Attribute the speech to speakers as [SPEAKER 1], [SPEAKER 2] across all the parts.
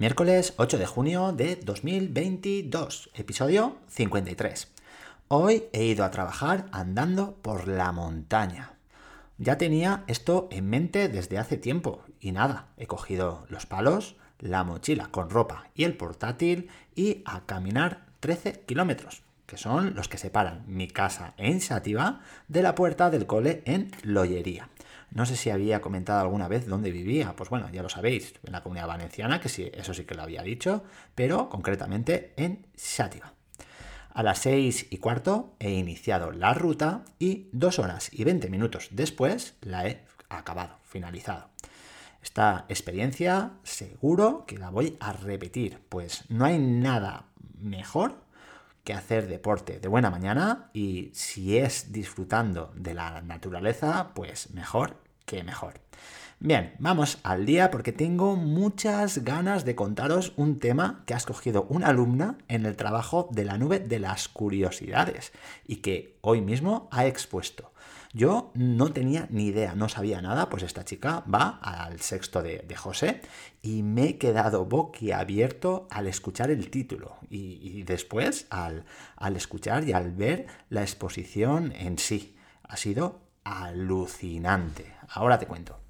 [SPEAKER 1] Miércoles 8 de junio de 2022, episodio 53. Hoy he ido a trabajar andando por la montaña. Ya tenía esto en mente desde hace tiempo y nada, he cogido los palos, la mochila con ropa y el portátil y a caminar 13 kilómetros, que son los que separan mi casa en Sativa de la puerta del cole en Loyería. No sé si había comentado alguna vez dónde vivía, pues bueno, ya lo sabéis, en la comunidad valenciana, que sí, eso sí que lo había dicho, pero concretamente en Xátiva. A las seis y cuarto he iniciado la ruta y dos horas y 20 minutos después la he acabado, finalizado. Esta experiencia seguro que la voy a repetir, pues no hay nada mejor que hacer deporte de buena mañana y si es disfrutando de la naturaleza, pues mejor que mejor. Bien, vamos al día porque tengo muchas ganas de contaros un tema que ha escogido una alumna en el trabajo de la nube de las curiosidades y que hoy mismo ha expuesto. Yo no tenía ni idea, no sabía nada, pues esta chica va al sexto de, José y me he quedado boquiabierto al escuchar el título y, después al, escuchar y al ver la exposición en sí. Ha sido alucinante. Ahora te cuento.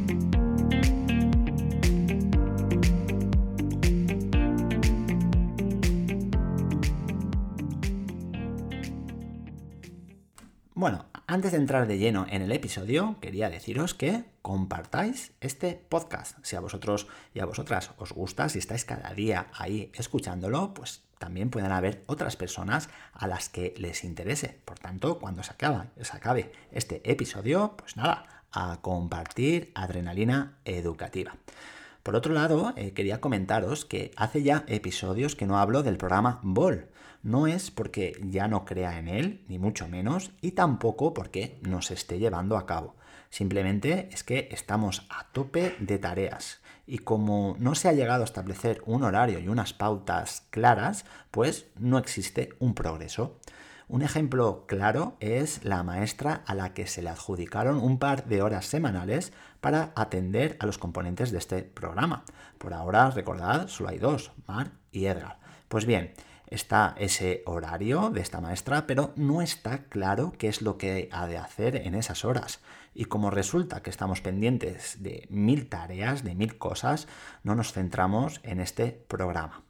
[SPEAKER 1] Antes de entrar de lleno en el episodio, quería deciros que compartáis este podcast. Si a vosotros y a vosotras os gusta, si estáis cada día ahí escuchándolo, pues también pueden haber otras personas a las que les interese. Por tanto, cuando se, se acabe este episodio, pues nada, a compartir adrenalina educativa. Por otro lado, eh, quería comentaros que hace ya episodios que no hablo del programa Ball. No es porque ya no crea en él, ni mucho menos, y tampoco porque no se esté llevando a cabo. Simplemente es que estamos a tope de tareas. Y como no se ha llegado a establecer un horario y unas pautas claras, pues no existe un progreso. Un ejemplo claro es la maestra a la que se le adjudicaron un par de horas semanales para atender a los componentes de este programa. Por ahora, recordad, solo hay dos, Mar y Edgar. Pues bien, está ese horario de esta maestra, pero no está claro qué es lo que ha de hacer en esas horas. Y como resulta que estamos pendientes de mil tareas, de mil cosas, no nos centramos en este programa.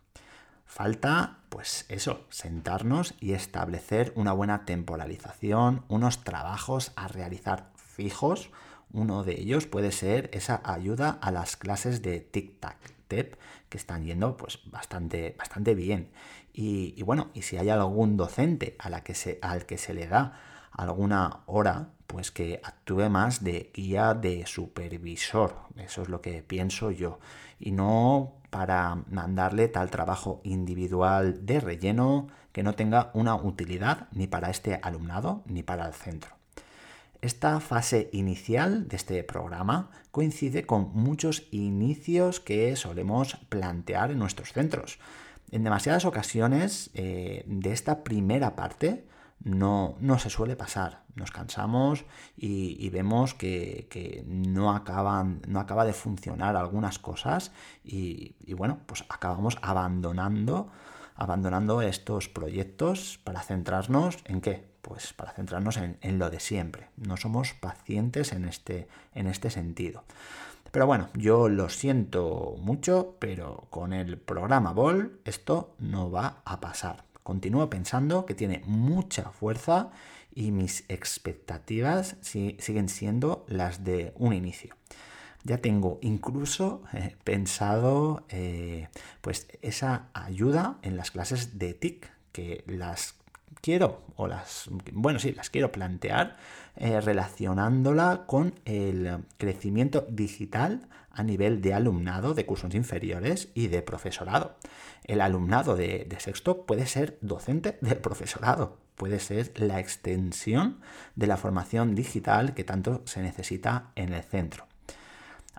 [SPEAKER 1] Falta, pues eso, sentarnos y establecer una buena temporalización, unos trabajos a realizar fijos. Uno de ellos puede ser esa ayuda a las clases de tic-tac, TEP, que están yendo pues bastante, bastante bien. Y, bueno, y si hay algún docente a la que se, al que se le da alguna hora, pues que actúe más de guía de supervisor. Eso es lo que pienso yo. Y no para mandarle tal trabajo individual de relleno que no tenga una utilidad ni para este alumnado ni para el centro. Esta fase inicial de este programa coincide con muchos inicios que solemos plantear en nuestros centros. En demasiadas ocasiones eh, de esta primera parte no, no se suele pasar. Nos cansamos y, vemos que, no, acaban, no acaba de funcionar algunas cosas y, bueno, pues acabamos abandonando, abandonando estos proyectos para centrarnos en qué? Pues para centrarnos en, en lo de siempre. No somos pacientes en este, en este sentido. Pero bueno, yo lo siento mucho, pero con el programa Ball esto no va a pasar. Continúo pensando que tiene mucha fuerza y mis expectativas siguen siendo las de un inicio. Ya tengo incluso eh, pensado eh, pues esa ayuda en las clases de TIC, que las quiero, o las, bueno, sí, las quiero plantear eh, relacionándola con el crecimiento digital a nivel de alumnado de cursos inferiores y de profesorado. El alumnado de, de sexto puede ser docente del profesorado, puede ser la extensión de la formación digital que tanto se necesita en el centro.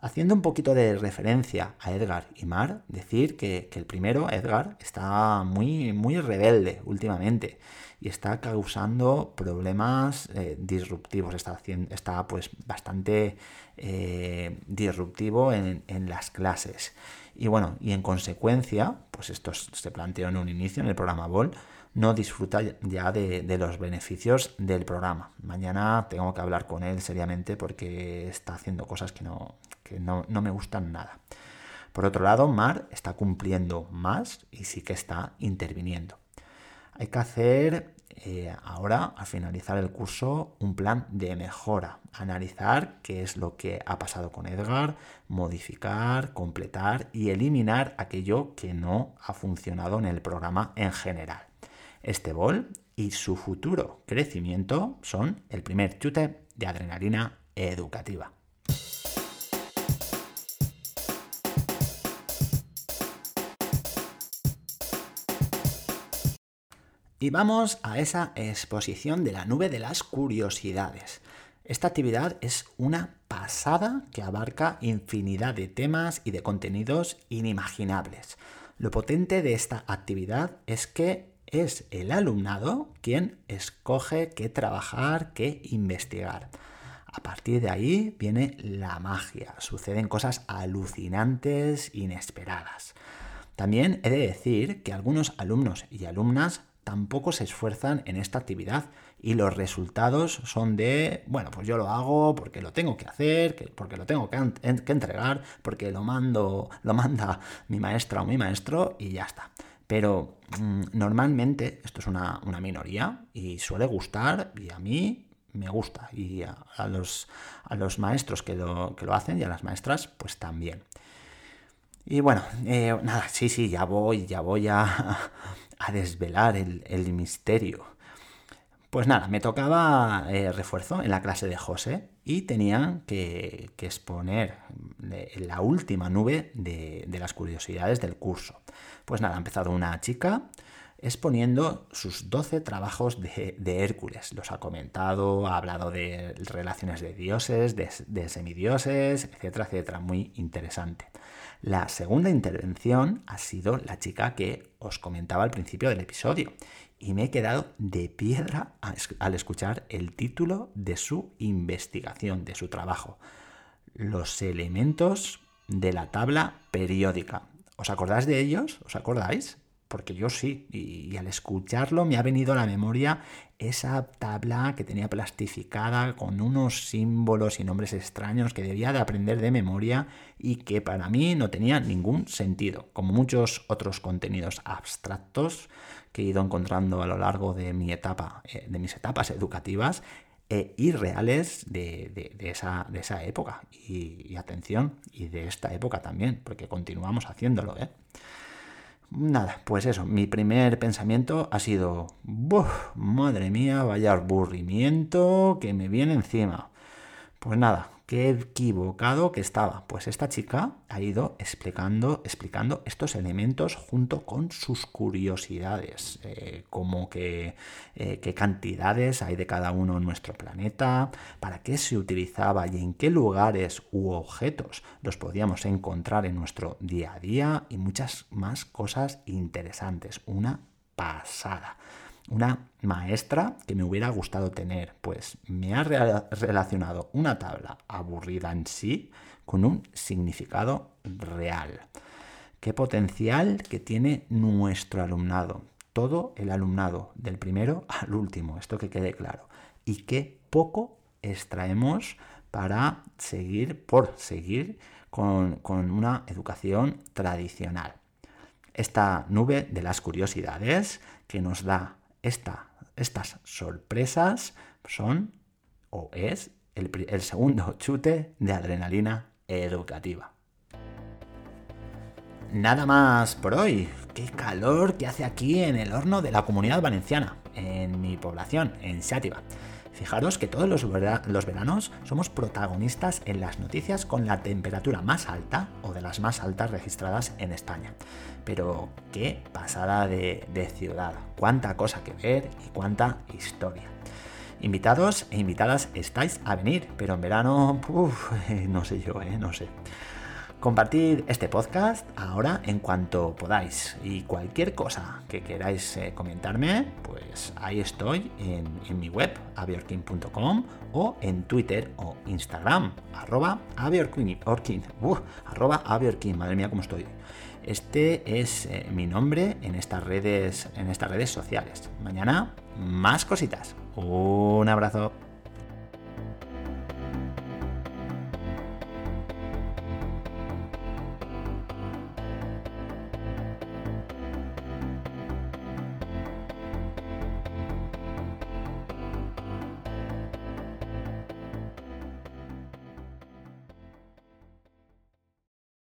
[SPEAKER 1] Haciendo un poquito de referencia a Edgar y Mar, decir que, el primero, Edgar, está muy, muy rebelde últimamente y está causando problemas eh, disruptivos, está, está pues bastante eh, disruptivo en, las clases. Y bueno, y en consecuencia, pues esto se planteó en un inicio en el programa BOL, no disfruta ya de, los beneficios del programa. Mañana tengo que hablar con él seriamente porque está haciendo cosas que no, no, me gustan nada. Por otro lado, Mar está cumpliendo más y sí que está interviniendo. Hay que hacer eh, ahora, al finalizar el curso, un plan de mejora. Analizar qué es lo que ha pasado con Edgar, modificar, completar y eliminar aquello que no ha funcionado en el programa en general. Este bol y su futuro crecimiento son el primer chute de adrenalina educativa. Y vamos a esa exposición de la nube de las curiosidades. Esta actividad es una pasada que abarca infinidad de temas y de contenidos inimaginables. Lo potente de esta actividad es que es el alumnado quien escoge qué trabajar, qué investigar. A partir de ahí viene la magia, suceden cosas alucinantes, inesperadas. También he de decir que algunos alumnos y alumnas tampoco se esfuerzan en esta actividad y los resultados son de, bueno, pues yo lo hago porque lo tengo que hacer, porque lo tengo que, entregar, porque lo mando, lo manda mi maestra o mi maestro y ya está. Pero mm, normalmente esto es una, minoría y suele gustar y a mí me gusta y a, los, a los, maestros que lo, que lo, hacen y a las maestras pues también. Y bueno, eh, nada, sí, sí, ya voy, ya voy a, a desvelar el, misterio. Pues nada, me tocaba eh, refuerzo en la clase de José y tenía que, exponer la última nube de, las curiosidades del curso. Pues nada, ha empezado una chica exponiendo sus 12 trabajos de, Hércules. Los ha comentado, ha hablado de relaciones de dioses, de, de semidioses, etcétera, etcétera. Muy interesante. La segunda intervención ha sido la chica que os comentaba al principio del episodio y me he quedado de piedra al escuchar el título de su investigación, de su trabajo. Los elementos de la tabla periódica. ¿Os acordáis de ellos? ¿Os acordáis? Porque yo sí, y, al escucharlo me ha venido a la memoria esa tabla que tenía plastificada con unos símbolos y nombres extraños que debía de aprender de memoria y que para mí no tenía ningún sentido, como muchos otros contenidos abstractos que he ido encontrando a lo largo de mi etapa, eh, de mis etapas educativas e irreales de, esa, de esa época. Y, y, atención, y de esta época también, porque continuamos haciéndolo, ¿eh? Nada, pues eso, mi primer pensamiento ha sido, madre mía, vaya aburrimiento que me viene encima. Pues nada, qué equivocado que estaba. Pues esta chica ha ido explicando, explicando estos elementos junto con sus curiosidades, eh, como que eh, qué cantidades hay de cada uno en nuestro planeta, para qué se utilizaba y en qué lugares u objetos los podíamos encontrar en nuestro día a día y muchas más cosas interesantes. Una pasada una maestra que me hubiera gustado tener, pues me ha relacionado una tabla aburrida en sí con un significado real. Qué potencial que tiene nuestro alumnado, todo el alumnado, del primero al último, esto que quede claro. Y qué poco extraemos para seguir, por seguir con, con una educación tradicional. Esta nube de las curiosidades que nos da estas sorpresas son o es el, segundo chute de adrenalina educativa. Nada más por hoy. Qué calor que hace aquí en el horno de la comunidad valenciana. en mi población, en Sátiva. Fijaros que todos los, veranos somos protagonistas en las noticias con la temperatura más alta o de las más altas registradas en España. Pero qué pasada de, ciudad, cuánta cosa que ver y cuánta historia. Invitados e invitadas estáis a venir, pero en verano, no sé yo, ¿eh? no sé. Compartid este podcast ahora en cuanto podáis y cualquier cosa que queráis eh, comentarme, pues ahí estoy en, mi web abiorkin.com o en Twitter o Instagram arroba abiorkin, uh, arroba madre mía cómo estoy. Este es eh, mi nombre en estas redes en estas redes sociales. Mañana más cositas. Un abrazo.